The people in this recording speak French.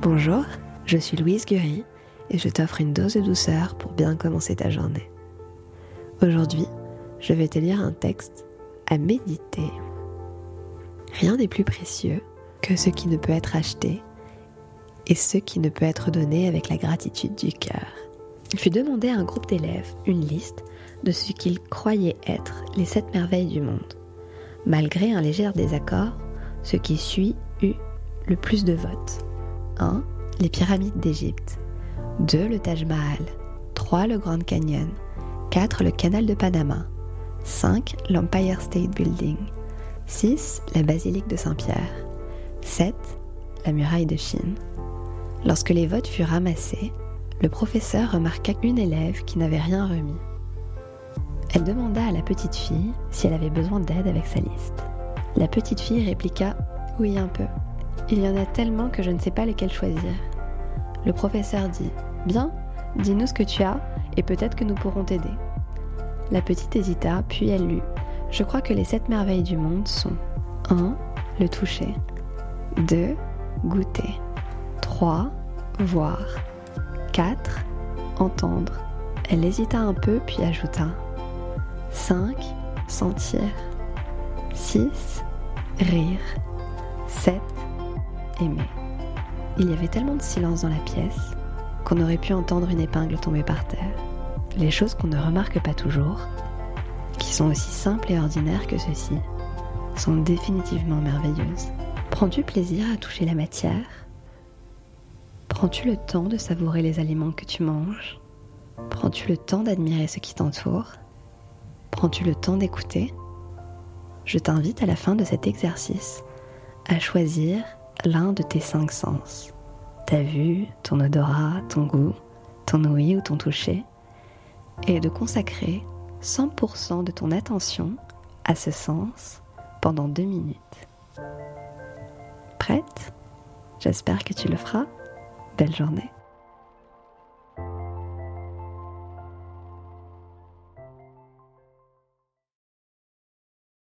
Bonjour, je suis Louise Guéry et je t'offre une dose de douceur pour bien commencer ta journée. Aujourd'hui, je vais te lire un texte à méditer. Rien n'est plus précieux que ce qui ne peut être acheté et ce qui ne peut être donné avec la gratitude du cœur. Il fut demandé à un groupe d'élèves une liste de ce qu'ils croyaient être les sept merveilles du monde. Malgré un léger désaccord, ce qui suit eut le plus de votes. 1. Les pyramides d'Égypte. 2. Le Taj Mahal. 3. Le Grand Canyon. 4. Le canal de Panama. 5. L'Empire State Building. 6. La basilique de Saint-Pierre. 7. La muraille de Chine. Lorsque les votes furent ramassés, le professeur remarqua une élève qui n'avait rien remis. Elle demanda à la petite fille si elle avait besoin d'aide avec sa liste. La petite fille répliqua Oui, un peu. Il y en a tellement que je ne sais pas lesquels choisir. Le professeur dit Bien, dis-nous ce que tu as et peut-être que nous pourrons t'aider. La petite hésita, puis elle lut Je crois que les sept merveilles du monde sont 1. Le toucher 2. Goûter 3. Voir 4. Entendre. Elle hésita un peu puis ajouta 5. Sentir 6. Rire 7 Il y avait tellement de silence dans la pièce qu'on aurait pu entendre une épingle tomber par terre. Les choses qu'on ne remarque pas toujours, qui sont aussi simples et ordinaires que ceci, sont définitivement merveilleuses. Prends-tu plaisir à toucher la matière? Prends-tu le temps de savourer les aliments que tu manges? Prends-tu le temps d'admirer ce qui t'entoure? Prends-tu le temps d'écouter? Je t'invite à la fin de cet exercice à choisir l'un de tes cinq sens. Ta vue, ton odorat, ton goût, ton ouïe ou ton toucher. Et de consacrer 100% de ton attention à ce sens pendant deux minutes. Prête? J'espère que tu le feras. Belle journée.